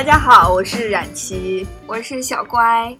大家好，我是冉琪，我是小乖。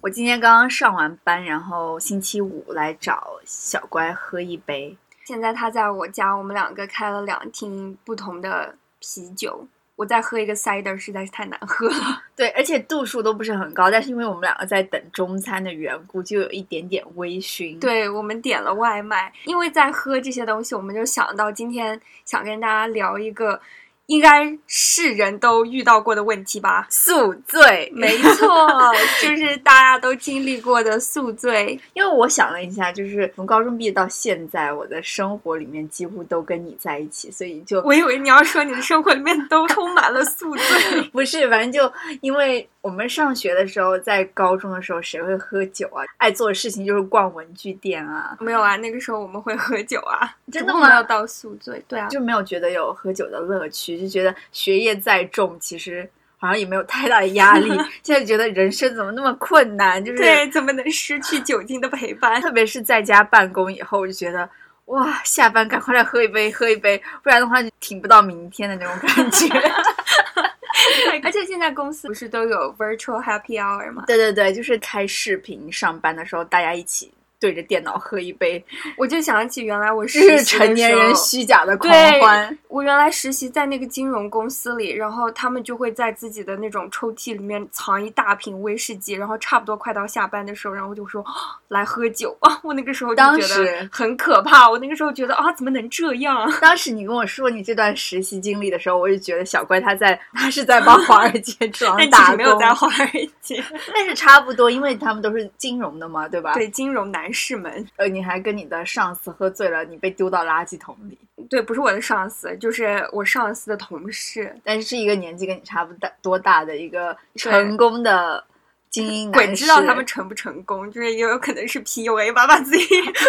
我今天刚刚上完班，然后星期五来找小乖喝一杯。现在他在我家，我们两个开了两听不同的啤酒。我再喝一个 cider 实在是太难喝了。对，而且度数都不是很高，但是因为我们两个在等中餐的缘故，就有一点点微醺。对，我们点了外卖，因为在喝这些东西，我们就想到今天想跟大家聊一个。应该是人都遇到过的问题吧？宿醉，没错，就是大家都经历过的宿醉。因为我想了一下，就是从高中毕业到现在，我的生活里面几乎都跟你在一起，所以就我以为你要说你的生活里面都充满了宿醉，不是，反正就因为。我们上学的时候，在高中的时候，谁会喝酒啊？爱做的事情就是逛文具店啊。没有啊，那个时候我们会喝酒啊。真的吗？没有到宿醉，对啊，就没有觉得有喝酒的乐趣，就觉得学业再重，其实好像也没有太大的压力。现在觉得人生怎么那么困难？就是对，怎么能失去酒精的陪伴？特别是在家办公以后，我就觉得哇，下班赶快来喝一杯，喝一杯，不然的话就挺不到明天的那种感觉。而且现在公司不是都有 virtual happy hour 吗？对对对，就是开视频上班的时候，大家一起。对着电脑喝一杯，我就想起原来我是成年人虚假的狂欢。我原来实习在那个金融公司里，然后他们就会在自己的那种抽屉里面藏一大瓶威士忌，然后差不多快到下班的时候，然后就说来喝酒啊！我那个时候就觉得很可怕，我那个时候觉得啊，怎么能这样？当时你跟我说你这段实习经历的时候，我就觉得小乖他在他是在帮华尔街装打工，没有在华尔街，但是差不多，因为他们都是金融的嘛，对吧？对，金融男。士们，呃，你还跟你的上司喝醉了，你被丢到垃圾桶里。对，不是我的上司，就是我上司的同事，但是是一个年纪跟你差不大多大的一个成功的精英男鬼知道他们成不成功，就是也有可能是 PUA 吧，把自己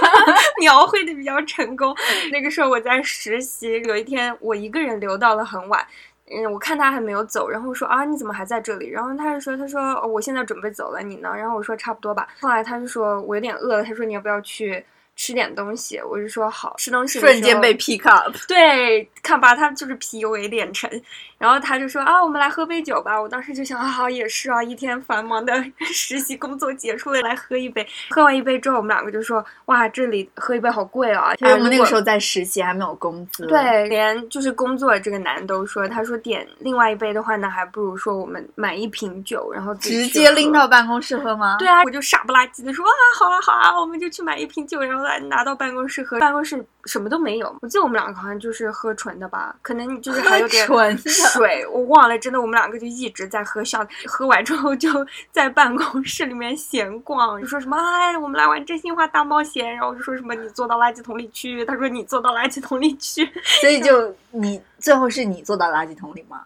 描绘的比较成功。那个时候我在实习，有一天我一个人留到了很晚。嗯，我看他还没有走，然后说啊，你怎么还在这里？然后他就说，他说我现在准备走了，你呢？然后我说差不多吧。后来他就说我有点饿了，他说你要不要去？吃点东西，我就说好吃东西。瞬间被 pick up，对，看吧，他就是 PUA 练成。然后他就说啊，我们来喝杯酒吧。我当时就想啊，也是啊，一天繁忙的 实习工作结束了，来喝一杯。喝完一杯之后，我们两个就说哇，这里喝一杯好贵啊。因为我们那个时候在实习，还没有工资。对，连就是工作这个男都说，他说点另外一杯的话，那还不如说我们买一瓶酒，然后直接拎到办公室喝吗？对啊，我就傻不拉几的说啊，好啊好啊，我们就去买一瓶酒，然后。来拿到办公室喝，办公室什么都没有。我记得我们两个好像就是喝纯的吧，可能就是还有点水，我忘了。真的，我们两个就一直在喝，笑。喝完之后就 在办公室里面闲逛，就说什么哎，我们来玩真心话大冒险。然后就说什么你坐到垃圾桶里去，他说你坐到垃圾桶里去。所以就你最后是你坐到垃圾桶里吗？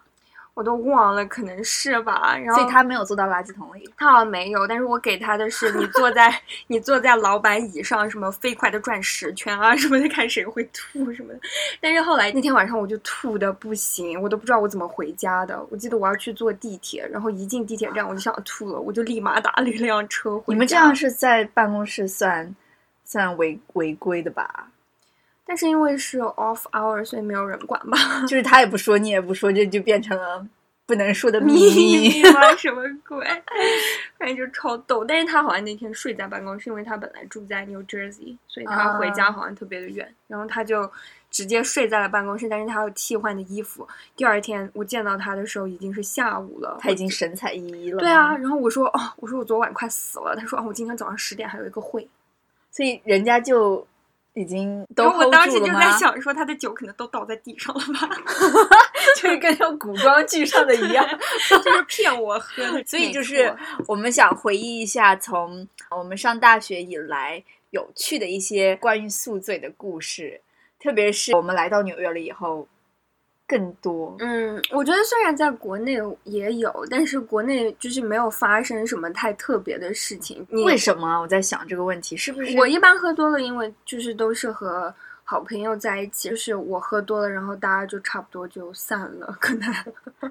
我都忘了，可能是吧。然后所以他没有坐到垃圾桶里，他好像没有。但是我给他的是你坐在 你坐在老板椅上，什么飞快的转十圈啊什么的，看谁会吐什么的。但是后来那天晚上我就吐的不行，我都不知道我怎么回家的。我记得我要去坐地铁，然后一进地铁站我就想吐了，我就立马打了一辆车回。你们这样是在办公室算算违违规的吧？但是因为是 off hour，所以没有人管吧？就是他也不说，你也不说，这就变成了不能说的秘密吗？什么鬼？反正就超逗。但是他好像那天睡在办公室，因为他本来住在 New Jersey，所以他回家好像特别的远。然后他就直接睡在了办公室，但是他有替换的衣服。第二天我见到他的时候已经是下午了，他已经神采奕奕了。对啊，然后我说哦，我说我昨晚快死了。他说哦，我今天早上十点还有一个会，所以人家就。已经都我当时就在想，说他的酒可能都倒在地上了吧 就是跟像古装剧上的一样，就是骗我喝的。所以就是我们想回忆一下，从我们上大学以来有趣的一些关于宿醉的故事，特别是我们来到纽约了以后。更多，嗯，我觉得虽然在国内也有，但是国内就是没有发生什么太特别的事情。为什么？我在想这个问题，是不是我一般喝多了，因为就是都是和好朋友在一起，就是我喝多了，然后大家就差不多就散了。可能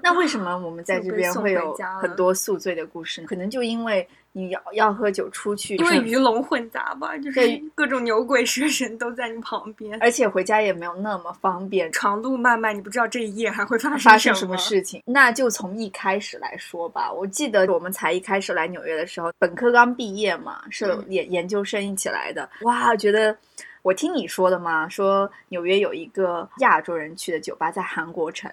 那为什么我们在这边会有很多宿醉的故事？可能就因为。你要要喝酒出去，因为鱼龙混杂吧，就是各种牛鬼蛇神都在你旁边，而且回家也没有那么方便，长路漫漫，你不知道这一夜还会发发生什么事情。那就从一开始来说吧，我记得我们才一开始来纽约的时候，本科刚毕业嘛，是研研究生一起来的。哇，觉得我听你说的嘛，说纽约有一个亚洲人去的酒吧在韩国城，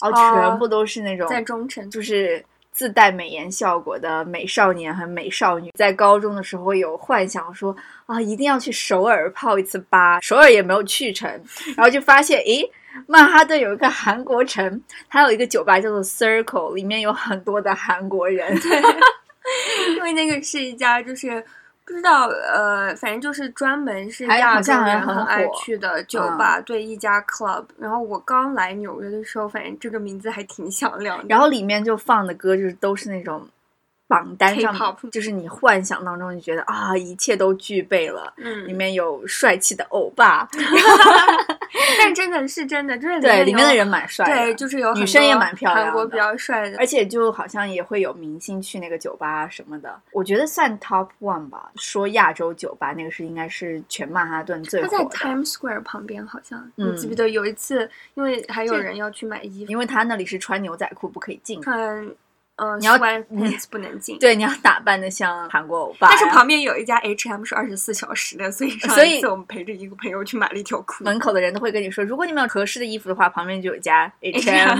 然后全部都是那种在中城，就是。自带美颜效果的美少年和美少女，在高中的时候有幻想说啊，一定要去首尔泡一次吧。首尔也没有去成，然后就发现，诶，曼哈顿有一个韩国城，它有一个酒吧叫做 Circle，里面有很多的韩国人。对，因为那个是一家就是。不知道，呃，反正就是专门是亚洲人很爱去的酒吧，对一家 club。然后我刚来纽约的时候，反正这个名字还挺响亮的。然后里面就放的歌就是都是那种榜单上，就是你幻想当中你觉得啊，一切都具备了。嗯，里面有帅气的欧巴。但真的是真的，就是对里面的人蛮帅的，对，就是有女生也蛮漂亮，韩国比较帅的，而且就好像也会有明星去那个酒吧什么的。我觉得算 top one 吧。说亚洲酒吧，那个是应该是全曼哈顿最火的。他在 Times Square 旁边，好像你记不记得有一次，因为还有人要去买衣服，因为他那里是穿牛仔裤不可以进。穿。嗯，你要你不能进，对，你要打扮的像韩国欧巴。但是旁边有一家 H&M 是二十四小时的，所以上一次我们陪着一个朋友去买了一条裤。门口的人都会跟你说，如果你们有合适的衣服的话，旁边就有家 H&M。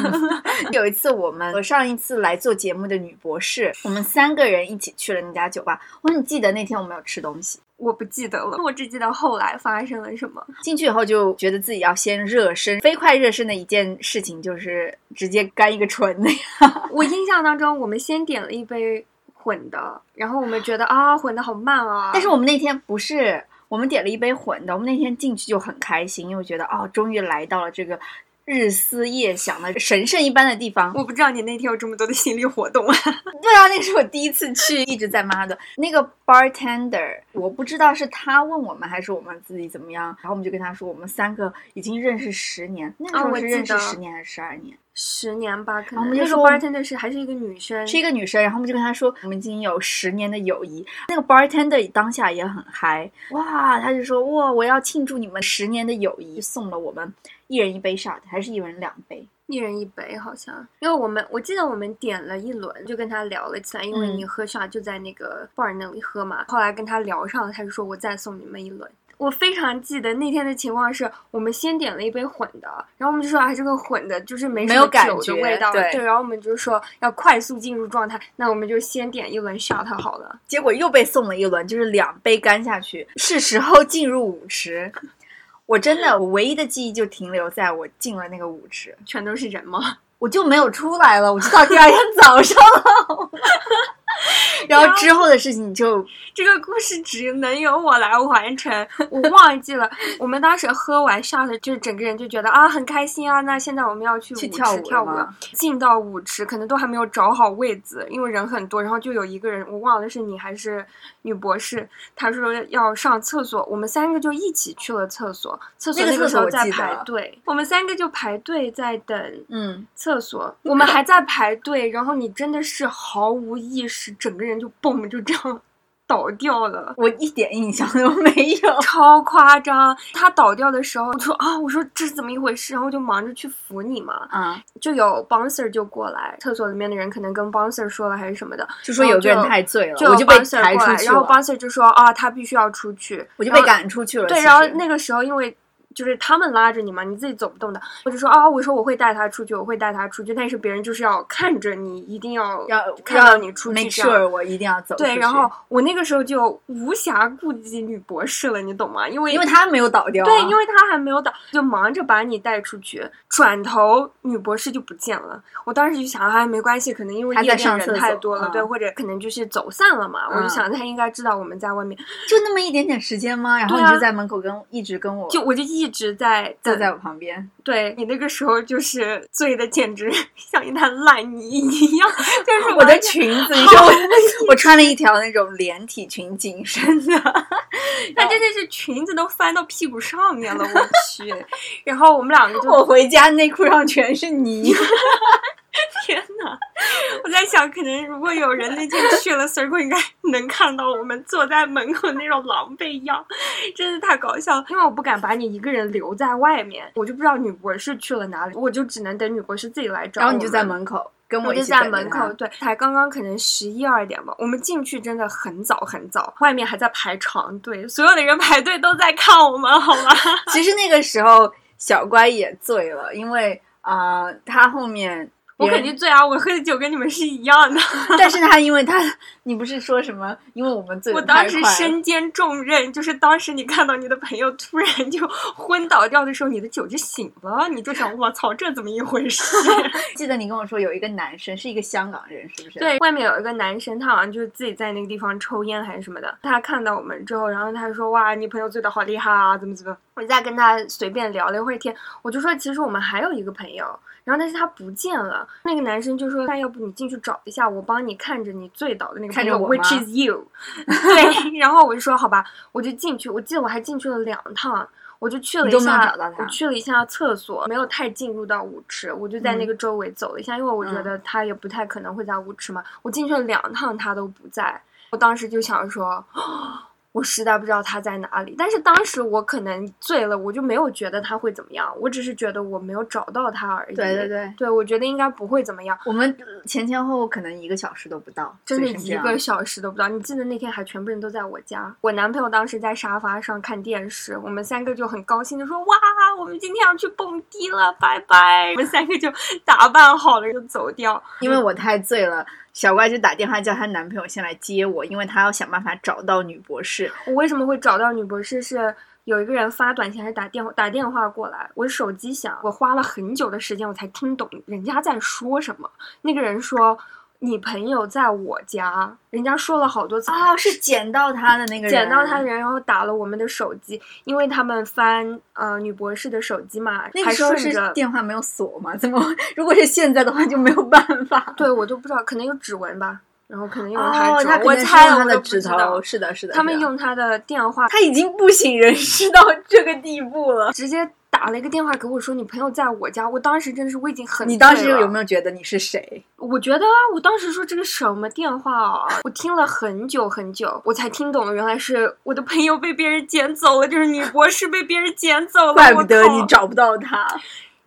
有一次我们和上一次来做节目的女博士，我们三个人一起去了那家酒吧。我说你记得那天我们有吃东西。我不记得了，我只记得后来发生了什么。进去以后就觉得自己要先热身，飞快热身的一件事情就是直接干一个纯的呀。我印象当中，我们先点了一杯混的，然后我们觉得啊，混的好慢啊。但是我们那天不是，我们点了一杯混的，我们那天进去就很开心，因为觉得哦，终于来到了这个。日思夜想的神圣一般的地方，我不知道你那天有这么多的心理活动啊！对啊，那是我第一次去，一直在妈的。那个 bartender，我不知道是他问我们还是我们自己怎么样，然后我们就跟他说，我们三个已经认识十年，那时候是认识十年还是十二年？十年吧，可能。那个 bartender 是还是一个女生，是一个女生，然后我们就跟他说，我们已经有十年的友谊。那个 bartender 当下也很嗨，哇，他就说哇，我要庆祝你们十年的友谊，送了我们。一人一杯 shot 还是一人两杯？一人一杯好像，因为我们我记得我们点了一轮，就跟他聊了起来，因为你喝 shot 就在那个 bar 那里喝嘛。后来跟他聊上了，他就说我再送你们一轮。我非常记得那天的情况是，我们先点了一杯混的，然后我们就说啊这个混的就是没什么酒的味道，对，然后我们就说要快速进入状态，那我们就先点一轮 shot 好了。结果又被送了一轮，就是两杯干下去，是时候进入舞池。我真的，我唯一的记忆就停留在我进了那个舞池，全都是人吗？我就没有出来了，我就到第二天早上了。然后之后的事情就这个故事只能由我来完成，我忘记了。我们当时喝完 shot，就整个人就觉得啊很开心啊。那现在我们要去舞池跳舞了。进到舞池可能都还没有找好位子，因为人很多。然后就有一个人，我忘了是你还是女博士，他说要上厕所，我们三个就一起去了厕所。厕所那个时候在排队，我们三个就排队在等。嗯，厕所我们还在排队，然后你真的是毫无意识。是整个人就蹦，就这样 倒掉了。我一点印象都没有，超夸张。他倒掉的时候，我说啊，我说这是怎么一回事？然后就忙着去扶你嘛。嗯，就有 bouncer 就过来，厕所里面的人可能跟 bouncer 说了还是什么的，就说有个人太醉了，我就被抬出去然后 bouncer 就说啊，他必须要出去，我就被赶出去了。对，然后那个时候因为。就是他们拉着你嘛，你自己走不动的。我就说啊，我说我会带他出去，我会带他出去。但是别人就是要看着你，一定要要看到你出去这样。我一定要走。对，然后我那个时候就无暇顾及女博士了，你懂吗？因为因为他没有倒掉。对，因为他还没有倒，就忙着把你带出去。转头女博士就不见了。我当时就想，哎，没关系，可能因为夜店人太多了，对，或者可能就是走散了嘛。我就想他应该知道我们在外面，就那么一点点时间吗？然后你就在门口跟一直跟我，就我就一直在。坐在我旁边，对你那个时候就是醉的，简 直像一滩烂泥一样。就是我的裙子，你知道我我穿了一条那种连体裙，紧身的，他真的是裙子都翻到屁股上面了，我去！然后我们两个就我回家内裤上全是泥。天呐，我在想，可能如果有人那天去了 circle，应该能看到我们坐在门口那种狼狈样，真的太搞笑了。因为我不敢把你一个人留在外面，我就不知道女博士去了哪里，我就只能等女博士自己来找。然后你就在门口。跟我就在门口，对，才刚刚可能十一二点吧。我们进去真的很早很早，外面还在排长队，所有的人排队都在看我们，好吗？其实那个时候小乖也醉了，因为啊，他后面。我肯定醉啊！我喝的酒跟你们是一样的。但是他因为他，你不是说什么？因为我们醉。我当时身兼重任，就是当时你看到你的朋友突然就昏倒掉的时候，你的酒就醒了，你就想：我操，这怎么一回事？记得你跟我说有一个男生是一个香港人，是不是？对，外面有一个男生，他好像就是自己在那个地方抽烟还是什么的。他看到我们之后，然后他说：哇，你朋友醉的好厉害啊，怎么怎么？我在跟他随便聊了一会儿天，我就说：其实我们还有一个朋友。然后，但是他不见了。那个男生就说：“那要不你进去找一下，我帮你看着你醉倒的那个看着我，which is you。”对。然后我就说：“好吧。”我就进去。我记得我还进去了两趟。我就去了一下，我去了一下厕所，没有太进入到舞池。我就在那个周围走了一下，因为我觉得他也不太可能会在舞池嘛。我进去了两趟，他都不在。我当时就想说。我实在不知道他在哪里，但是当时我可能醉了，我就没有觉得他会怎么样，我只是觉得我没有找到他而已。对对对，对我觉得应该不会怎么样。我们前前后后可能一个小时都不到，真的一个小时都不到。你记得那天还全部人都在我家，我男朋友当时在沙发上看电视，我们三个就很高兴的说：“哇，我们今天要去蹦迪了，拜拜！”我们三个就打扮好了就走掉，因为我太醉了。小乖就打电话叫她男朋友先来接我，因为她要想办法找到女博士。我为什么会找到女博士？是有一个人发短信还是打电话打电话过来？我手机响，我花了很久的时间我才听懂人家在说什么。那个人说。你朋友在我家，人家说了好多次哦，是捡到他的那个人，捡到他的人，然后打了我们的手机，因为他们翻呃女博士的手机嘛，那个时候是电话没有锁嘛？怎么？如果是现在的话就没有办法。对，我就不知道，可能有指纹吧，然后可能用他指纹，我猜了他的指头，是的，是的。他们用他的电话，他已经不省人事到这个地步了，直接。打了一个电话给我，说你朋友在我家。我当时真的是我已经很……你当时有没有觉得你是谁？我觉得啊，我当时说这个什么电话啊？我听了很久很久，我才听懂了，原来是我的朋友被别人捡走了，就是女博士被别人捡走了。怪不得你找不到他，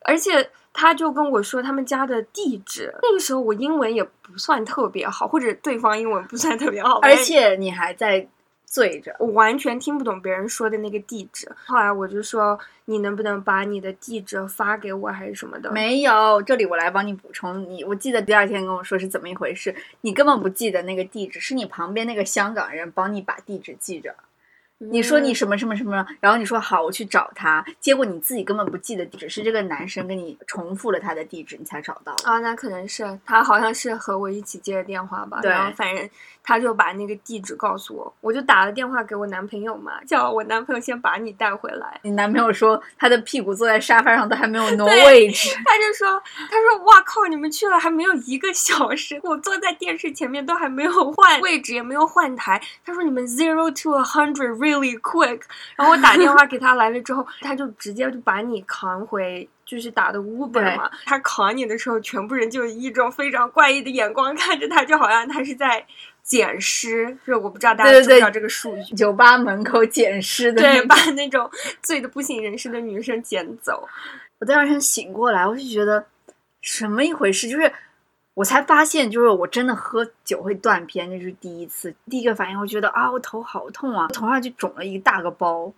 而且他就跟我说他们家的地址。那个时候我英文也不算特别好，或者对方英文不算特别好，而且你还在。醉着，我完全听不懂别人说的那个地址。后来我就说，你能不能把你的地址发给我，还是什么的？没有，这里我来帮你补充。你我记得第二天跟我说是怎么一回事，你根本不记得那个地址，是你旁边那个香港人帮你把地址记着。你说你什么什么什么，然后你说好，我去找他，结果你自己根本不记得地址，是这个男生跟你重复了他的地址，你才找到。啊，那可能是他好像是和我一起接的电话吧。对，然后反正他就把那个地址告诉我，我就打了电话给我男朋友嘛，叫我男朋友先把你带回来。你男朋友说他的屁股坐在沙发上都还没有挪位置，他就说他说哇靠，你们去了还没有一个小时，我坐在电视前面都还没有换位置，也没有换台。他说你们 zero to a hundred。Really quick，然后我打电话 给他来了之后，他就直接就把你扛回，就是打的 Uber 嘛。他扛你的时候，全部人就以一种非常怪异的眼光看着他，就好像他是在捡尸。就是我不知道大家知不知道这个术语，酒吧门口捡尸的，对，把那种醉的不省人事的女生捡走。我第二天醒过来，我就觉得什么一回事，就是。我才发现，就是我真的喝酒会断片，那是第一次。第一个反应，我觉得啊，我头好痛啊，头上就肿了一大个包，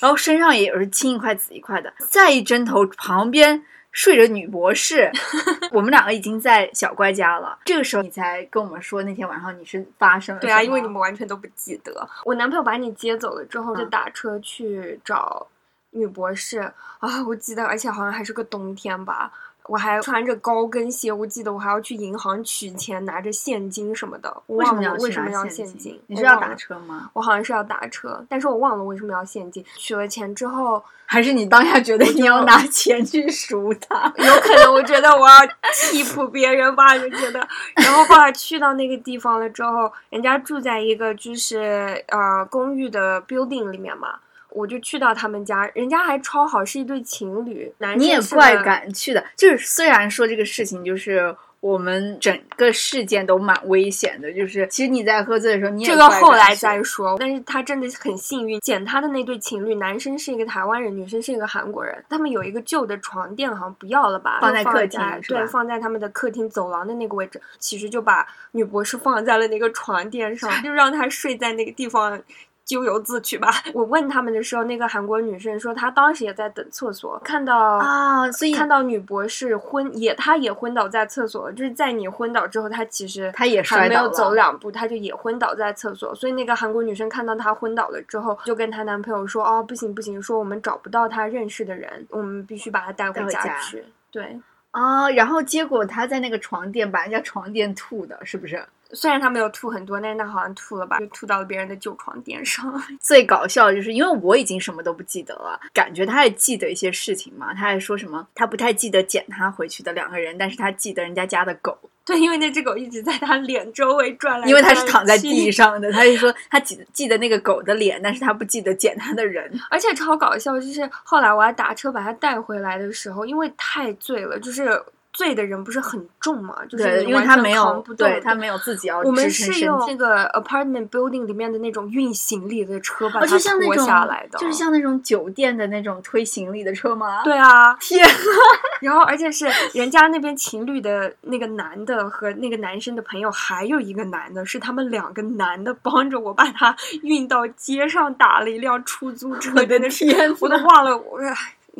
然后身上也是青一块紫一块的。再一针头，旁边睡着女博士，我们两个已经在小乖家了。这个时候，你才跟我们说那天晚上你是发生了对啊，因为你们完全都不记得。我男朋友把你接走了之后，就打车去找女博士啊，我记得，而且好像还是个冬天吧。我还穿着高跟鞋，我记得我还要去银行取钱，拿着现金什么的。我忘了为什么要现金？你是要打车吗？我好像是要打车，但是我忘了为什么要现金。取了钱之后，还是你当下觉得你要拿钱去赎他？有可能，我觉得我要替补别人吧，就觉得。然后后来去到那个地方了之后，人家住在一个就是呃公寓的 building 里面嘛。我就去到他们家，人家还超好，是一对情侣。你也怪敢去的，就是虽然说这个事情就是我们整个事件都蛮危险的，就是其实你在喝醉的时候，你也这个后来再说。但是他真的很幸运，捡他的那对情侣，男生是一个台湾人，女生是一个韩国人。他们有一个旧的床垫，好像不要了吧？放在客厅，对，放在他们的客厅走廊的那个位置。其实就把女博士放在了那个床垫上，就让她睡在那个地方。咎由自取吧。我问他们的时候，那个韩国女生说，她当时也在等厕所，看到啊，所以看到女博士昏也，她也昏倒在厕所了。就是在你昏倒之后，她其实她也还没有走两步，她就也昏倒在厕所。所以那个韩国女生看到她昏倒了之后，就跟她男朋友说：“哦，不行不行，说我们找不到她认识的人，我们必须把她带回家去。”对啊，然后结果她在那个床垫把人家床垫吐的，是不是？虽然他没有吐很多，但是他好像吐了吧，就吐到了别人的旧床垫上。最搞笑的就是因为我已经什么都不记得了，感觉他还记得一些事情嘛。他还说什么他不太记得捡他回去的两个人，但是他记得人家家的狗。对，因为那只狗一直在他脸周围转来。因为他是躺在地上的，他就说他记记得那个狗的脸，但是他不记得捡他的人。而且超搞笑，就是后来我还打车把他带回来的时候，因为太醉了，就是。醉的人不是很重嘛？就是因为他没有，对他没有自己要我们是用那个 apartment building 里面的那种运行李的车把它拖下来的，就是像那种酒店的那种推行李的车吗？对啊，天！然后而且是人家那边情侣的那个男的和那个男生的朋友，还有一个男的，是他们两个男的帮着我把他运到街上，打了一辆出租车。我的天，我都忘了我。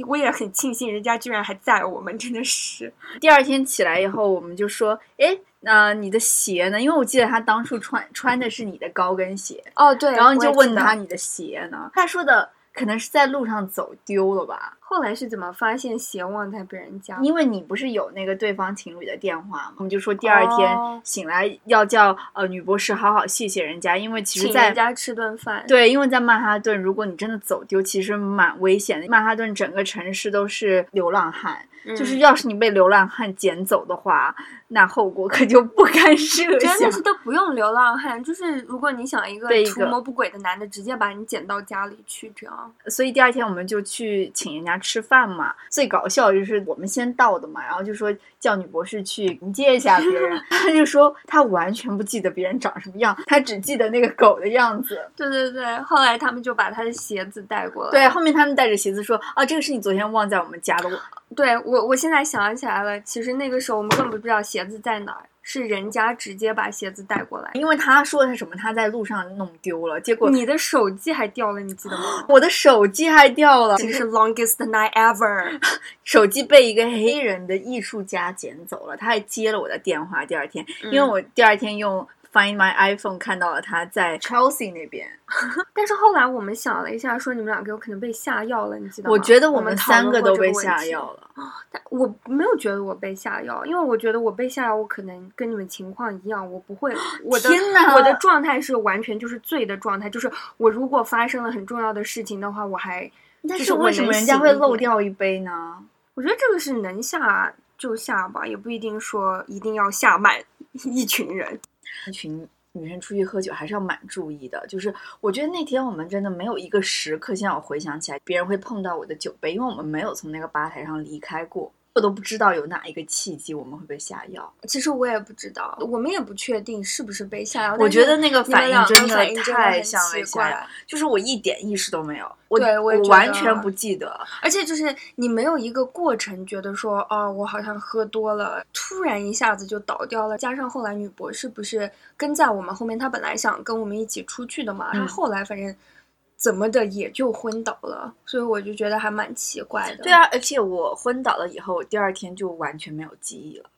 我也很庆幸，人家居然还在我们，真的是。第二天起来以后，我们就说：“哎，那你的鞋呢？”因为我记得他当初穿穿的是你的高跟鞋。哦，对。然后就问他你的鞋呢？他说的。可能是在路上走丢了吧？后来是怎么发现鞋忘在别人家？因为你不是有那个对方情侣的电话吗？我们就说第二天醒来要叫呃女博士好好谢谢人家，因为其实在人家吃顿饭。对，因为在曼哈顿，如果你真的走丢，其实蛮危险的。曼哈顿整个城市都是流浪汉。就是要是你被流浪汉捡走的话，那后果可就不堪设想。真的是都不用流浪汉，就是如果你想一个图谋不轨的男的，直接把你捡到家里去，这样。所以第二天我们就去请人家吃饭嘛。最搞笑就是我们先到的嘛，然后就说叫女博士去迎接一下别人。他就说他完全不记得别人长什么样，他只记得那个狗的样子。对对对，后来他们就把他的鞋子带过来。对，后面他们带着鞋子说：“啊，这个是你昨天忘在我们家的。”对我，我现在想起来了，其实那个时候我们根本不知道鞋子在哪儿，是人家直接把鞋子带过来。因为他说的是什么？他在路上弄丢了，结果你的手机还掉了，你记得吗？我的手机还掉了，这是 longest night ever。手机被一个黑人的艺术家捡走了，他还接了我的电话。第二天，因为我第二天用。Find my iPhone，看到了他在 Chelsea 那边，但是后来我们想了一下，说你们两个有可能被下药了，你记得吗？我觉得我们三个都被下药了，但我没有觉得我被下药，因为我觉得我被下药，我可能跟你们情况一样，我不会，我的我的状态是完全就是醉的状态，就是我如果发生了很重要的事情的话，我还，但是为什么人家会漏掉一杯呢？我觉得这个是能下就下吧，也不一定说一定要下满一群人。一群女生出去喝酒还是要蛮注意的，就是我觉得那天我们真的没有一个时刻，现在我回想起来，别人会碰到我的酒杯，因为我们没有从那个吧台上离开过。我都不知道有哪一个契机我们会被下药。其实我也不知道，我们也不确定是不是被下药。我觉得那个反应真的太像了下药，就是我一点意识都没有，我我完全不记得。而且就是你没有一个过程，觉得说哦，我好像喝多了，突然一下子就倒掉了。加上后来女博士不是跟在我们后面，她本来想跟我们一起出去的嘛，她后来反正。怎么的也就昏倒了，所以我就觉得还蛮奇怪的。对啊，而且我昏倒了以后，第二天就完全没有记忆了。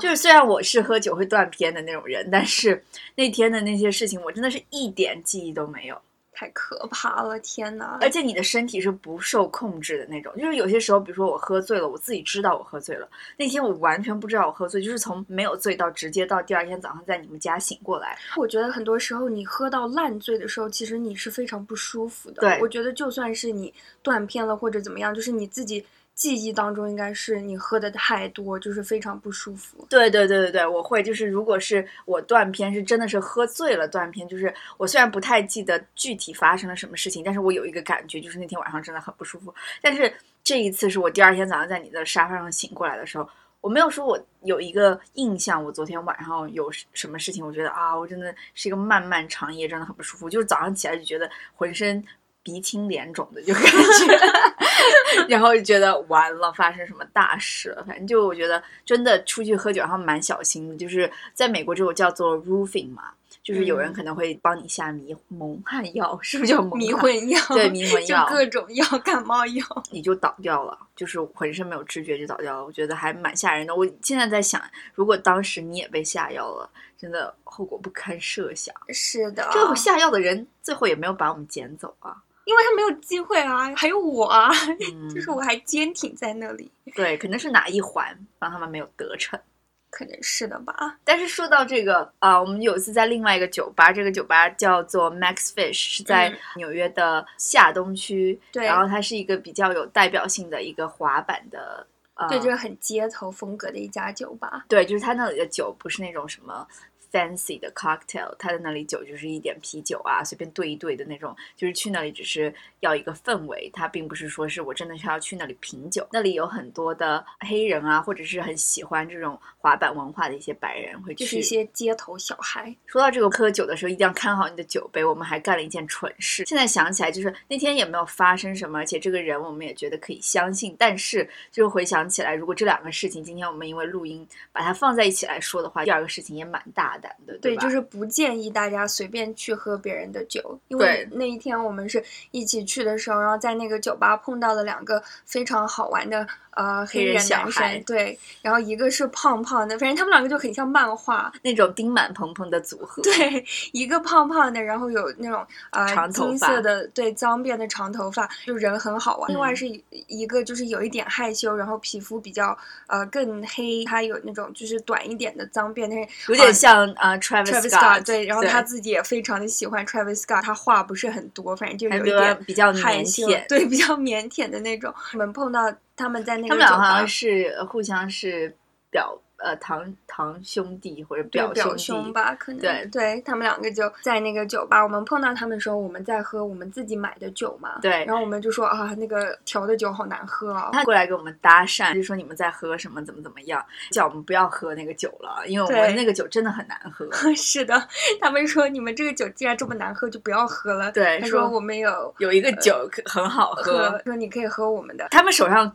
就是虽然我是喝酒会断片的那种人，但是那天的那些事情，我真的是一点记忆都没有。太可怕了！天哪！而且你的身体是不受控制的那种，就是有些时候，比如说我喝醉了，我自己知道我喝醉了。那天我完全不知道我喝醉，就是从没有醉到直接到第二天早上在你们家醒过来。我觉得很多时候你喝到烂醉的时候，其实你是非常不舒服的。对，我觉得就算是你断片了或者怎么样，就是你自己。记忆当中应该是你喝的太多，就是非常不舒服。对对对对对，我会就是如果是我断片，是真的是喝醉了断片，就是我虽然不太记得具体发生了什么事情，但是我有一个感觉，就是那天晚上真的很不舒服。但是这一次是我第二天早上在你的沙发上醒过来的时候，我没有说我有一个印象，我昨天晚上有什么事情，我觉得啊，我真的是一个漫漫长夜，真的很不舒服。就是早上起来就觉得浑身。鼻青脸肿的就感觉，然后就觉得完了，发生什么大事了？反正就我觉得真的出去喝酒，然后蛮小心的。就是在美国这种叫做 roofing 嘛，就是有人可能会帮你下迷蒙汗药，是不是叫迷魂药？对，迷魂药，各种药，感冒药，你就倒掉了，就是浑身没有知觉就倒掉了。我觉得还蛮吓人的。我现在在想，如果当时你也被下药了，真的后果不堪设想。是的，这个下药的人最后也没有把我们捡走啊。因为他没有机会啊，还有我啊，就是我还坚挺在那里。对，可能是哪一环让他们没有得逞，可能是的吧。但是说到这个啊，我们有一次在另外一个酒吧，这个酒吧叫做 Max Fish，是在纽约的下东区。对，然后它是一个比较有代表性的一个滑板的，对，就是很街头风格的一家酒吧。对，就是它那里的酒不是那种什么。Fancy 的 cocktail，他在那里酒就是一点啤酒啊，随便兑一兑的那种，就是去那里只是要一个氛围，他并不是说是我真的是要去那里品酒。那里有很多的黑人啊，或者是很喜欢这种滑板文化的一些白人会去，就是一些街头小孩。说到这个喝酒的时候，一定要看好你的酒杯。我们还干了一件蠢事，现在想起来就是那天也没有发生什么，而且这个人我们也觉得可以相信。但是就是回想起来，如果这两个事情今天我们因为录音把它放在一起来说的话，第二个事情也蛮大。对，就是不建议大家随便去喝别人的酒，因为那一天我们是一起去的时候，然后在那个酒吧碰到了两个非常好玩的。呃，黑人男生对，然后一个是胖胖的，反正他们两个就很像漫画那种丁满蓬蓬的组合。对，一个胖胖的，然后有那种呃金色的对脏辫的长头发，就人很好玩。另外是一个就是有一点害羞，然后皮肤比较呃更黑，他有那种就是短一点的脏辫，但是有点像呃 Travis Scott。对，然后他自己也非常的喜欢 Travis Scott，他话不是很多，反正就有一点比较腼腆，对，比较腼腆的那种。我们碰到。他们在那个，他们俩好像是互相是表。呃，堂堂兄弟或者表兄吧，可能对对，他们两个就在那个酒吧。我们碰到他们的时候，我们在喝我们自己买的酒嘛。对，然后我们就说啊，那个调的酒好难喝啊。他过来给我们搭讪，就说你们在喝什么，怎么怎么样，叫我们不要喝那个酒了，因为我们那个酒真的很难喝。是的，他们说你们这个酒既然这么难喝，就不要喝了。对，他说我们有有一个酒很好喝，说你可以喝我们的。他们手上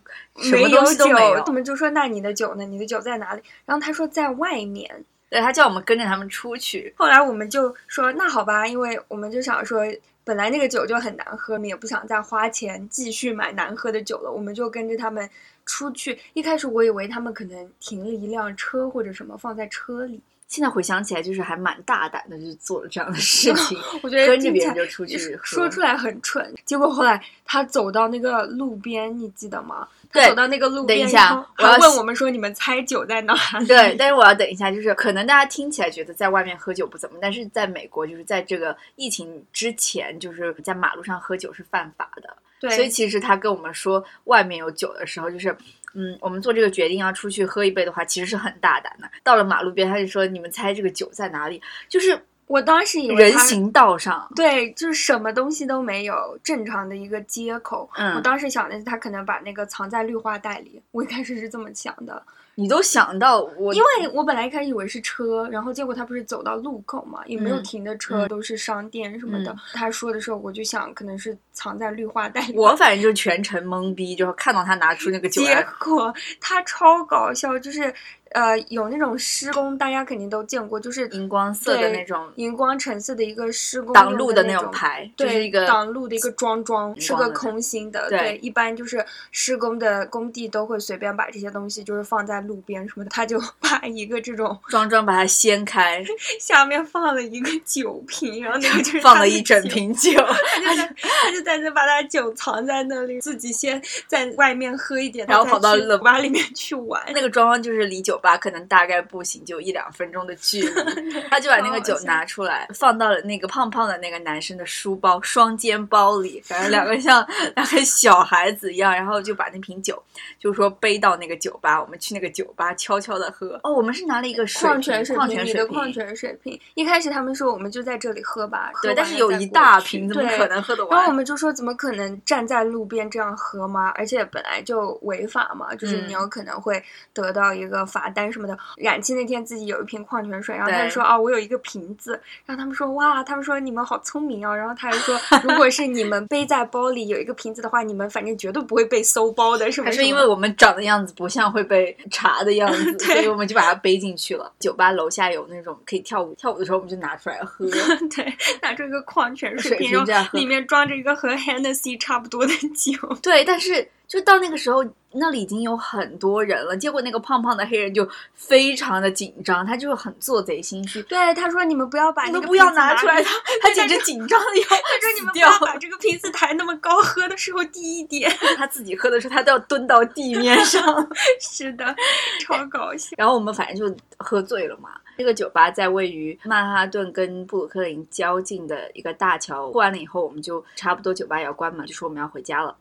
没有酒，他们就说那你的酒呢？你的酒在哪里？然后他说在。外面，对他叫我们跟着他们出去。后来我们就说那好吧，因为我们就想说，本来那个酒就很难喝，我们也不想再花钱继续买难喝的酒了，我们就跟着他们出去。一开始我以为他们可能停了一辆车或者什么放在车里。现在回想起来，就是还蛮大胆的，就做了这样的事 情。我觉得跟着别人就出去说出来很蠢。结果后来他走到那个路边，你记得吗？对，走到那个路边，等一下，我要问我们说：“你们猜酒在哪？”对，但是我要等一下，就是可能大家听起来觉得在外面喝酒不怎么，但是在美国，就是在这个疫情之前，就是在马路上喝酒是犯法的。对，所以其实他跟我们说外面有酒的时候，就是。嗯，我们做这个决定要出去喝一杯的话，其实是很大胆的。到了马路边，他就说：“你们猜这个酒在哪里？”就是我当时以为人行道上，对，就是什么东西都没有，正常的一个街口。嗯，我当时想的是他可能把那个藏在绿化带里，我一开始是这么想的。你都想到我，因为我本来一开始以为是车，然后结果他不是走到路口嘛，也没有停的车，都是商店什么的。他说的时候，我就想可能是藏在绿化带里。我反正就全程懵逼，就看到他拿出那个酒。结果他超搞笑，就是。呃有那种施工，大家肯定都见过，就是荧光色的那种荧光橙色的一个施工挡路的那种牌，对一个挡路的一个桩桩，是个空心的。对，一般就是施工的工地都会随便把这些东西就是放在路边什么的，他就 把一个这种桩桩把它掀开，下面放了一个酒瓶，然后那个就是放了一整瓶酒，他就在他就在那把他酒藏在那里，自己先在外面喝一点，然后跑到酒吧里面去玩。那个桩桩就是离酒吧可能大概步行就一两分钟的距离，他就把那个酒拿出来，放到了那个胖胖的那个男生的书包双肩包里，反正两个 像两个小孩子一样，然后就把那瓶酒，就说背到那个酒吧，我们去那个酒吧悄悄的喝。哦，我们是拿了一个矿泉水矿泉水瓶，矿泉水瓶。一开始他们说我们就在这里喝吧，对，但是有一大瓶，怎么可能喝得完？然后我们就说怎么可能站在路边这样喝吗？而且本来就违法嘛，就是你有可能会得到一个罚单什么的。冉七那天自己有一瓶矿泉水，然后他就说啊，我有一个瓶子。然后他们说哇，他们说你们好聪明哦。然后他还说，如果是你们背在包里有一个瓶子的话，你们反正绝对不会被搜包的，是不是？还是因为我们长的样子不像会被查的样子，所以我们就把它背进去了。酒吧楼下有那种可以跳舞，跳舞的时候我们就拿出来喝。对，拿出一个矿泉水瓶，然后里面装着一个和 Hennessy 差不多的酒。对，但是。就到那个时候，那里已经有很多人了。结果那个胖胖的黑人就非常的紧张，他就是很做贼心虚。对，他说：“你们不要把 你们不要拿出来。”他他简直紧张的要他说：“你们不要把这个瓶子抬那么高，喝的时候低一点。”他自己喝的时候，他都要蹲到地面上。是的，超搞笑。然后我们反正就喝醉了嘛。这个酒吧在位于曼哈顿跟布鲁克林交界的一个大桥，过完了以后，我们就差不多酒吧也要关门，就说我们要回家了。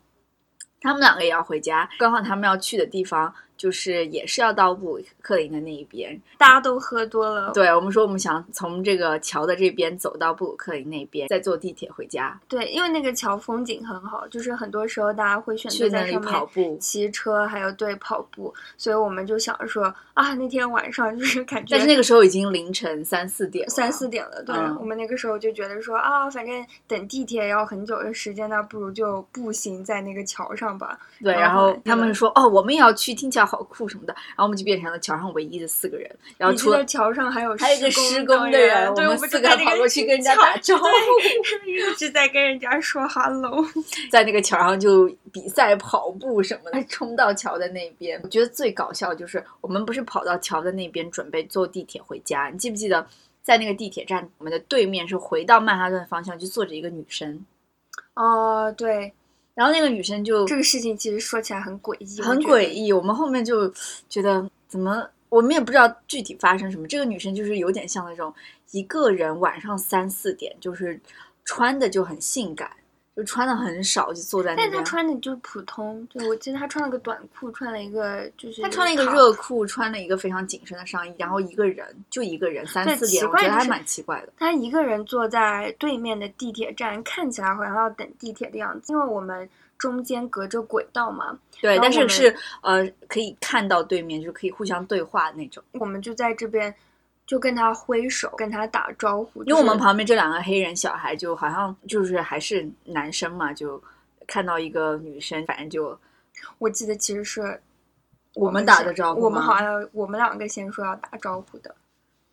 他们两个也要回家，刚好他们要去的地方。就是也是要到布鲁克林的那一边，大家都喝多了。对我们说，我们想从这个桥的这边走到布鲁克林那边，再坐地铁回家。对，因为那个桥风景很好，就是很多时候大家会选择在上面跑步、骑车，还有对跑步。所以我们就想说啊，那天晚上就是感觉，但是那个时候已经凌晨三四点，三四点了。对，我们那个时候就觉得说啊，反正等地铁要很久的时间，那不如就步行在那个桥上吧。对，然后他们说哦，我们也要去，听起来好酷什么的。然后我们就变成了桥上唯一的四个人。然后除了桥上还有还有一个施工的人，我们四个跑过去跟人家打招呼，一直在跟人家说 hello。在那个桥上就比赛跑步什么的，冲到桥的那边。我觉得最搞笑就是我们不是跑到桥的那边准备坐地铁回家，你记不记得在那个地铁站我们的对面是回到曼哈顿方向就坐着一个女生。哦，对。然后那个女生就这个事情其实说起来很诡异，很诡异。我们后面就觉得怎么，我们也不知道具体发生什么。这个女生就是有点像那种一个人晚上三四点，就是穿的就很性感。就穿的很少，就坐在那边。但他穿的就是普通，就我记得他穿了个短裤，穿了一个就是他穿了一个热裤，穿了一个非常紧身的上衣，然后一个人就一个人三四点，我觉得还蛮奇怪的。他一个人坐在对面的地铁站，看起来好像要等地铁的样子，因为我们中间隔着轨道嘛。对，但是是呃可以看到对面，就是可以互相对话那种。我们就在这边。就跟他挥手，跟他打招呼。因为我们旁边这两个黑人小孩，就好像就是还是男生嘛，就看到一个女生，反正就，我记得其实是我们打的招呼，我们好像我们两个先说要打招呼的。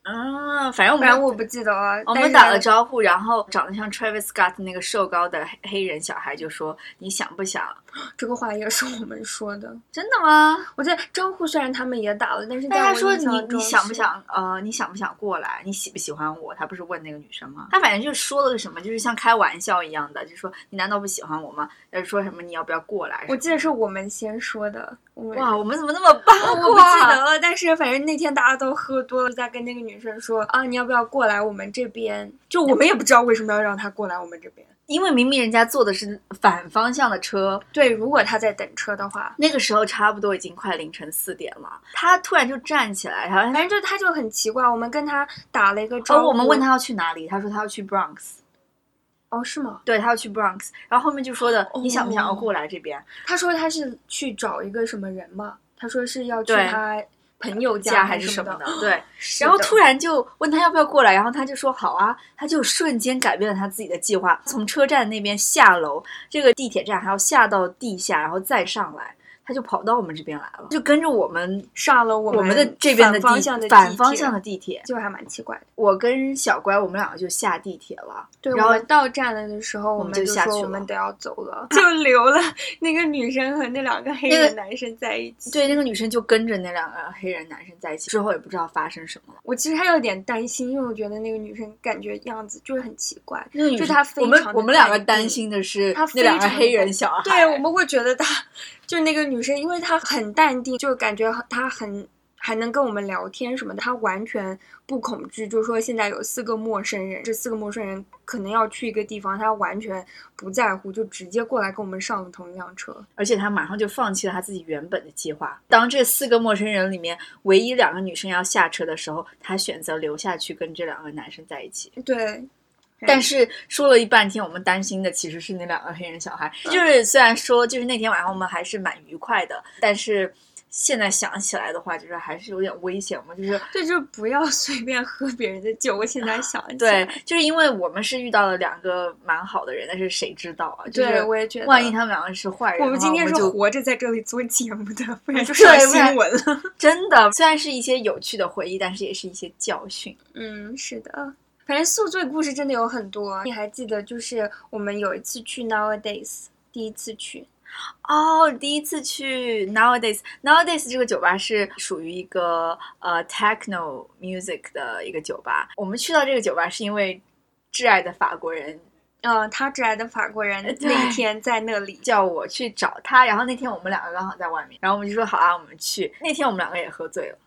啊，反正我不记得了。我们打了招呼，然后长得像 Travis Scott 那个瘦高的黑人小孩就说：“你想不想？” 这个话也是我们说的，真的吗？我觉得招呼虽然他们也打了，但是大家说你你想不想呃你想不想过来？你喜不喜欢我？他不是问那个女生吗？他反正就说了个什么，就是像开玩笑一样的，就说你难道不喜欢我吗？呃说什么你要不要过来？我记得是我们先说的。哇，我们怎么那么八卦？我不记得了，但是反正那天大家都喝多了，在跟那个女生说啊，你要不要过来我们这边？就我们也不知道为什么要让他过来我们这边。因为明明人家坐的是反方向的车，对，如果他在等车的话，那个时候差不多已经快凌晨四点了，他突然就站起来，然后反正就他就很奇怪。我们跟他打了一个招呼，我们问他要去哪里，他说他要去 Bronx。哦，是吗？对他要去 Bronx，然后后面就说的你想不想要过来这边？他说他是去找一个什么人嘛？他说是要去他。朋友家还是什么的，对。然后突然就问他要不要过来，然后他就说好啊，他就瞬间改变了他自己的计划，从车站那边下楼，这个地铁站还要下到地下，然后再上来。他就跑到我们这边来了，就跟着我们上了我们的这边的方向的反方向的地铁，就还蛮奇怪的。我跟小乖，我们两个就下地铁了。对，然后到站了的时候，我们就下去了，我们都要走了，就留了那个女生和那两个黑人男生在一起。对，那个女生就跟着那两个黑人男生在一起，之后也不知道发生什么了。我其实还有点担心，因为我觉得那个女生感觉样子就是很奇怪。那个女生，我们我们两个担心的是那两个黑人小孩。对，我们会觉得她。就那个女生，因为她很淡定，就感觉她很还能跟我们聊天什么的，她完全不恐惧。就是说，现在有四个陌生人，这四个陌生人可能要去一个地方，她完全不在乎，就直接过来跟我们上了同一辆车。而且她马上就放弃了她自己原本的计划。当这四个陌生人里面唯一两个女生要下车的时候，她选择留下去跟这两个男生在一起。对。但是说了一半天，我们担心的其实是那两个黑人小孩。就是虽然说，就是那天晚上我们还是蛮愉快的，但是现在想起来的话，就是还是有点危险嘛。就是对，就不要随便喝别人的酒。我现在想，对，就是因为我们是遇到了两个蛮好的人，但是谁知道啊？对，我也觉得，万一他们两个是坏人，我们今天是活着在这里做节目的，不然就上新闻了。真的，虽然是一些有趣的回忆，但是也是一些教训。嗯，是的。反正宿醉故事真的有很多，你还记得？就是我们有一次去 Nowadays，第一次去哦，第一次去 Nowadays，Nowadays 这个酒吧是属于一个呃 techno music 的一个酒吧。我们去到这个酒吧是因为挚爱的法国人，嗯，他挚爱的法国人那一天在那里叫我去找他，然后那天我们两个刚好在外面，然后我们就说好啊，我们去。那天我们两个也喝醉了。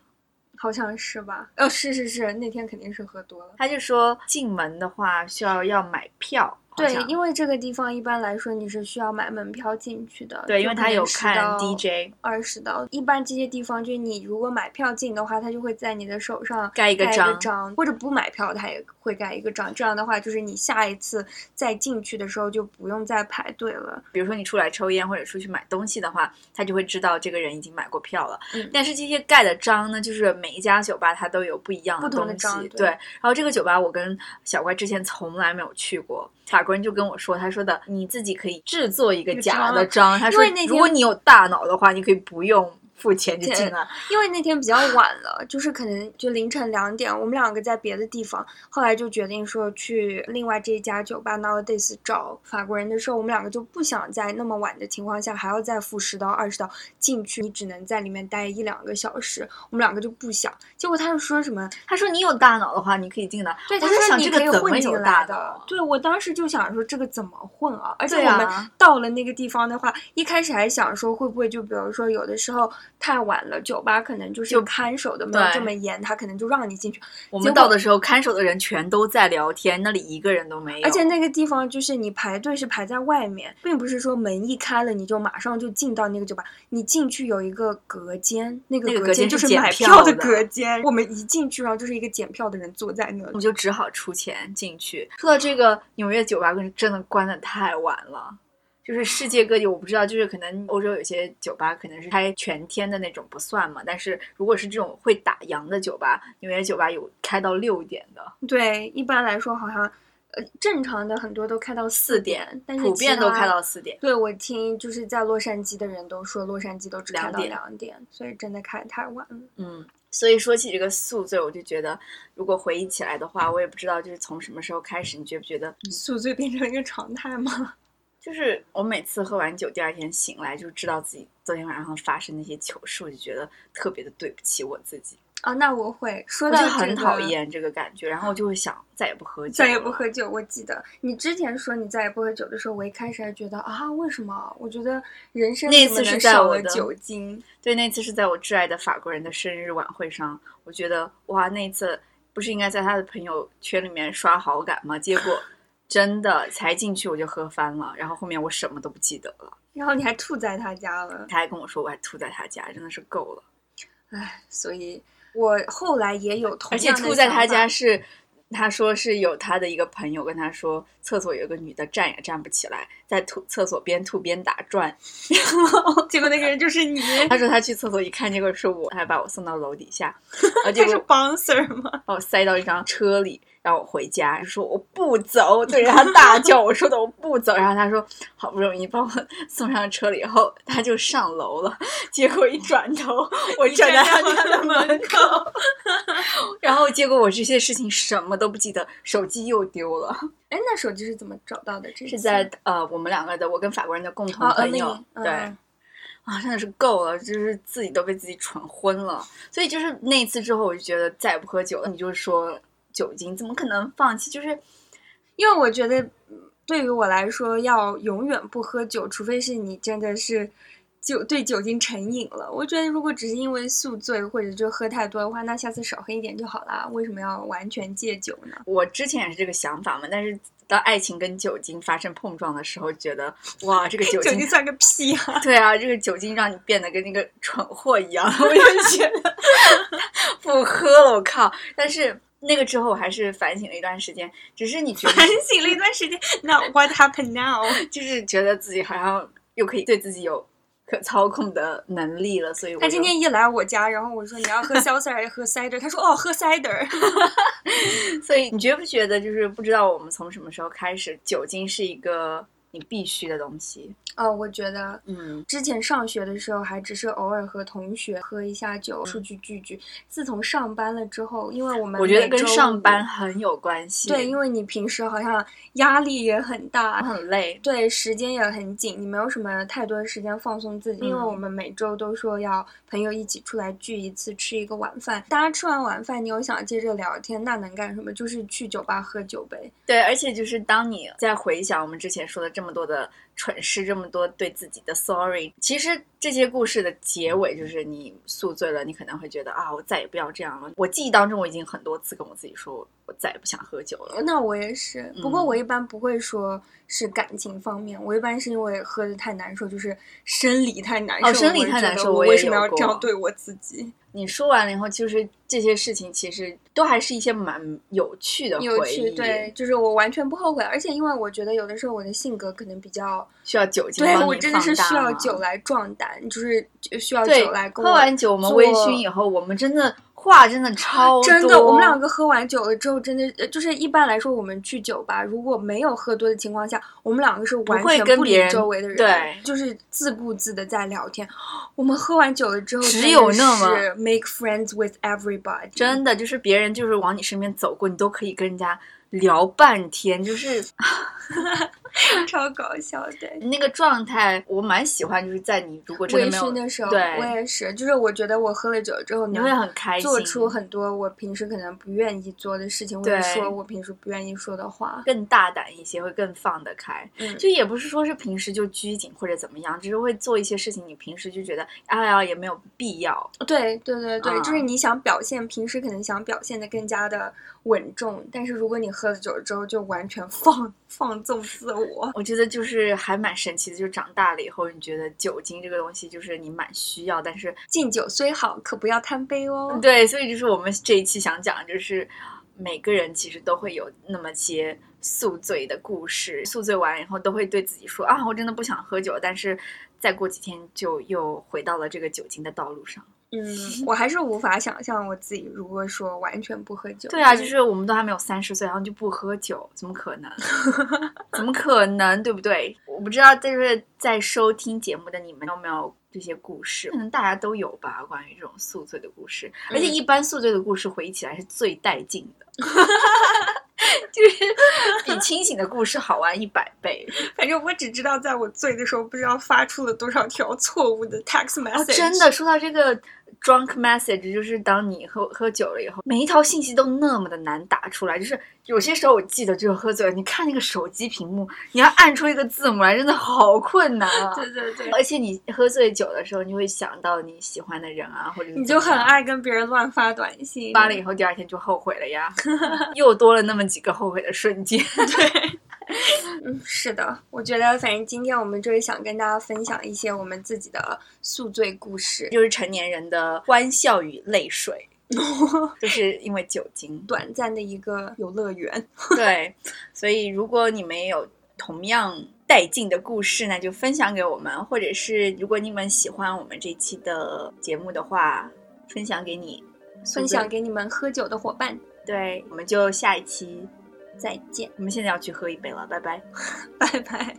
好像是吧？哦，是是是，那天肯定是喝多了。他就说进门的话需要要买票。对，因为这个地方一般来说你是需要买门票进去的。对，因为他有看 DJ。二十刀，一般这些地方就是你如果买票进的话，他就会在你的手上盖一个章，或者不买票他也会盖一个章。这样的话，就是你下一次再进去的时候就不用再排队了。比如说你出来抽烟或者出去买东西的话，他就会知道这个人已经买过票了。嗯。但是这些盖的章呢，就是每一家酒吧它都有不一样的东西。对。然后这个酒吧我跟小怪之前从来没有去过。法国人就跟我说，他说的你自己可以制作一个假的章。他说，如果你有大脑的话，你可以不用。付钱就进来，因为那天比较晚了，就是可能就凌晨两点，我们两个在别的地方，后来就决定说去另外这一家酒吧 Nowadays 找法国人的时候，我们两个就不想在那么晚的情况下还要再付十到二十刀进去，你只能在里面待一两个小时，我们两个就不想。结果他就说什么？他说你有大脑的话，你可以进来。对，他说你可以混进来的。对我当时就想说这个怎么混啊？而且我们到了那个地方的话，一开始还想说会不会就比如说有的时候。太晚了，酒吧可能就是看守的没有这么严，他可能就让你进去。我们到的时候，看守的人全都在聊天，那里一个人都没有。而且那个地方就是你排队是排在外面，并不是说门一开了你就马上就进到那个酒吧。你进去有一个隔间，那个隔间就是买票的隔间。我们一进去，然后就是一个检票的人坐在那里，我们就只好出钱进去。说到这个纽约酒吧，真的关的太晚了。就是世界各地，我不知道，就是可能欧洲有些酒吧可能是开全天的那种不算嘛，但是如果是这种会打烊的酒吧，纽约酒吧有开到六点的。对，一般来说好像，呃，正常的很多都开到四点，但是普遍都开到四点。对，我听就是在洛杉矶的人都说，洛杉矶都只开到两点，所以真的开太晚了。嗯，所以说起这个宿醉，我就觉得，如果回忆起来的话，我也不知道就是从什么时候开始，你觉不觉得宿醉变成一个常态吗？就是我每次喝完酒，第二天醒来就知道自己昨天晚上发生那些糗事，我就觉得特别的对不起我自己啊。那我会说到很讨厌这个感觉，然后就会想再也不喝酒，再也不喝酒。我记得你之前说你再也不喝酒的时候，我一开始还觉得啊，为什么？我觉得人生那次是在我的酒精，对，那次是在我挚爱的法国人的生日晚会上，我觉得哇，那次不是应该在他的朋友圈里面刷好感吗？结果。真的才进去我就喝翻了，然后后面我什么都不记得了。然后你还吐在他家了，他还跟我说我还吐在他家，真的是够了。唉，所以我后来也有同而且吐在他家是，他说是有他的一个朋友跟他说，厕所有一个女的站也站不起来，在吐厕所边吐边打转，然后 结果那个人就是你。他说他去厕所一看，结果是我，还把我送到楼底下，而且是 bouncer 吗？把我塞到一张车里。让我回家，说我不走，对着他大叫，我说的我不走。然后他说好不容易把我送上车了以后，他就上楼了。结果一转头，我站在他家的门口。然后结果我这些事情什么都不记得，手机又丢了。哎，那手机是怎么找到的？这是在呃我们两个的，我跟法国人的共同朋友。对，啊，真的是够了，就是自己都被自己蠢昏了。所以就是那一次之后，我就觉得再也不喝酒了。你就是说。酒精怎么可能放弃？就是因为我觉得，对于我来说，要永远不喝酒，除非是你真的是酒对酒精成瘾了。我觉得，如果只是因为宿醉或者就喝太多的话，那下次少喝一点就好了。为什么要完全戒酒呢？我之前也是这个想法嘛，但是当爱情跟酒精发生碰撞的时候，觉得哇，这个酒精算个屁啊！对啊，这个酒精让你变得跟那个蠢货一样，我就觉得 不喝了，我靠！但是。那个之后，我还是反省了一段时间。只是你觉得反省了一段时间，那 What happened now？就是觉得自己好像又可以对自己有可操控的能力了，所以他今天一来我家，然后我说你要喝 seltzer 还是喝 cider？他说哦，喝 cider。所以你觉不觉得，就是不知道我们从什么时候开始，酒精是一个你必须的东西？哦，我觉得，嗯，之前上学的时候还只是偶尔和同学喝一下酒，出去聚聚。自从上班了之后，因为我们我觉得跟上班很有关系。对，因为你平时好像压力也很大，很累，对，时间也很紧，你没有什么太多的时间放松自己。因为我们每周都说要朋友一起出来聚一次，吃一个晚饭。大家吃完晚饭，你又想接着聊天，那能干什么？就是去酒吧喝酒呗。对，而且就是当你在回想我们之前说的这么这么多的。蠢事这么多，对自己的 sorry。其实这些故事的结尾就是你宿醉了，你可能会觉得啊，我再也不要这样了。我记忆当中，我已经很多次跟我自己说，我再也不想喝酒了。那我也是，不过我一般不会说是感情方面，我一般是因为喝的太难受，就是生理太难受。哦，生理太难受，我为什么要这样对我自己？你说完了以后，就是这些事情其实都还是一些蛮有趣的回忆。对，就是我完全不后悔。而且因为我觉得有的时候我的性格可能比较需要酒精，对我真的是需要酒来壮胆，就是需要酒来。喝完酒，我们微醺以后，我们真的。话真的超真的，我们两个喝完酒了之后，真的就是一般来说，我们去酒吧如果没有喝多的情况下，我们两个是完全不理周围的人，对，就是自顾自的在聊天。我们喝完酒了之后，只有那么 make friends with everybody，真的就是别人就是往你身边走过，你都可以跟人家。聊半天，就是 超搞笑的那个状态，我蛮喜欢。就是在你如果微醺的时候，对，我也是。就是我觉得我喝了酒之后，你会很开心，做出很多我平时可能不愿意做的事情，或者说我平时不愿意说的话，更大胆一些，会更放得开。嗯，就也不是说是平时就拘谨或者怎么样，只是会做一些事情，你平时就觉得哎呀也没有必要。对对对对，就是你想表现，平时可能想表现的更加的稳重，但是如果你。喝了酒之后就完全放放纵自我，我觉得就是还蛮神奇的。就是长大了以后，你觉得酒精这个东西就是你蛮需要，但是敬酒虽好，可不要贪杯哦。对，所以就是我们这一期想讲，就是每个人其实都会有那么些宿醉的故事。宿醉完以后，都会对自己说啊，我真的不想喝酒，但是再过几天就又回到了这个酒精的道路上。嗯，我还是无法想象我自己如果说完全不喝酒。对啊，就是我们都还没有三十岁，然后就不喝酒，怎么可能？怎么可能？对不对？我不知道，就是在收听节目的你们有没有这些故事？可能大家都有吧，关于这种宿醉的故事。而且一般宿醉的故事回忆起来是最带劲的。就是比清醒的故事好玩一百倍。反正我只知道，在我醉的时候，不知道发出了多少条错误的 text message。真的，说到这个。Drunk message 就是当你喝喝酒了以后，每一条信息都那么的难打出来。就是有些时候我记得，就是喝醉了，你看那个手机屏幕，你要按出一个字母来，真的好困难啊！对对对，而且你喝醉酒的时候，你会想到你喜欢的人啊，或者你就很爱跟别人乱发短信，发了以后第二天就后悔了呀，又多了那么几个后悔的瞬间。对。嗯，是的，我觉得反正今天我们就是想跟大家分享一些我们自己的宿醉故事，就是成年人的欢笑与泪水，就是因为酒精短暂的一个游乐园。对，所以如果你们有同样带劲的故事，那就分享给我们，或者是如果你们喜欢我们这期的节目的话，分享给你，分享给你们喝酒的伙伴。对，我们就下一期再见。我们现在要去喝一杯了，拜拜，拜拜。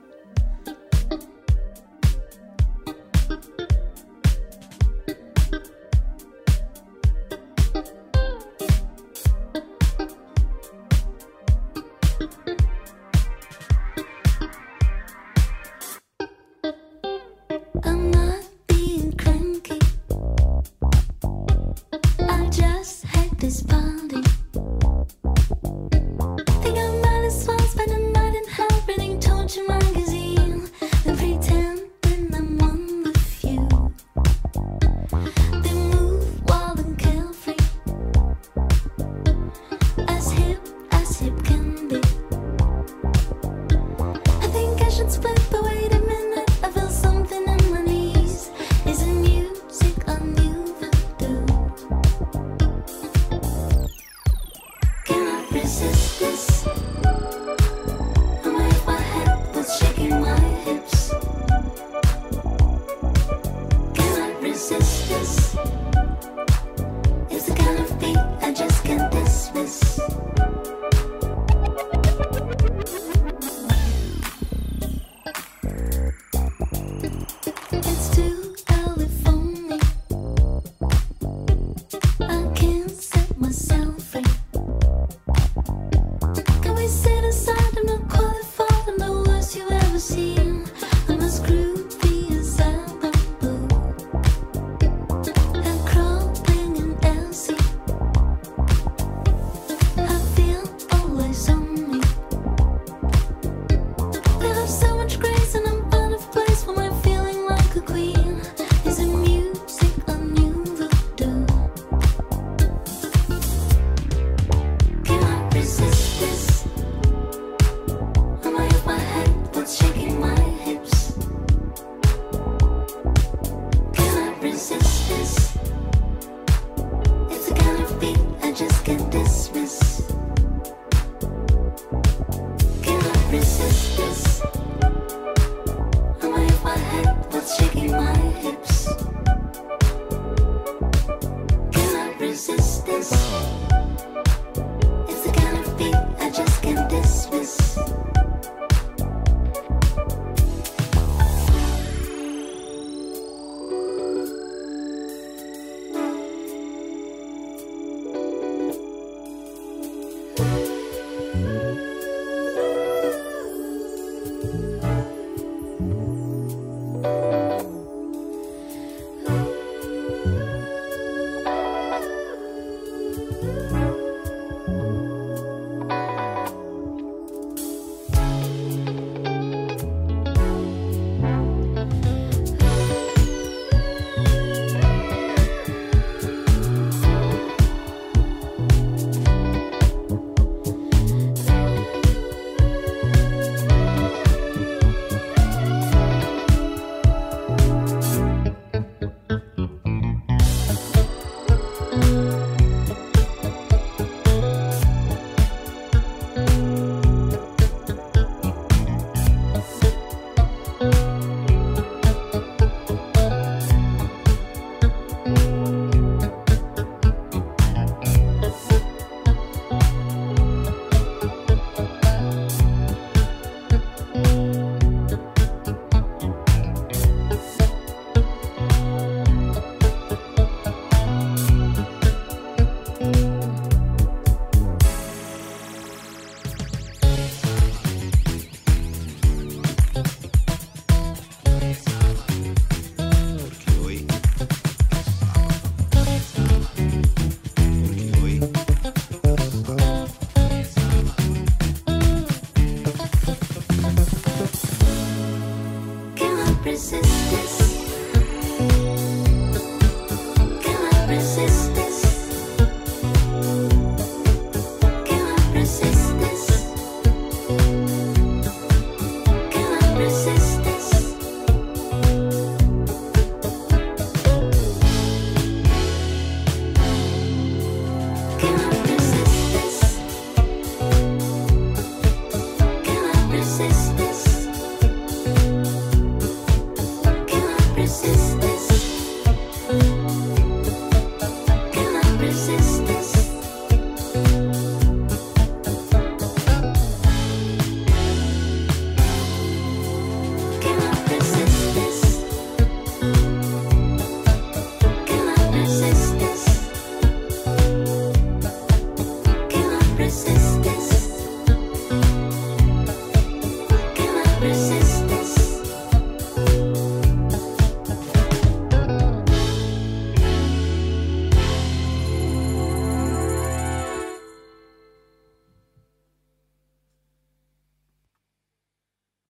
you.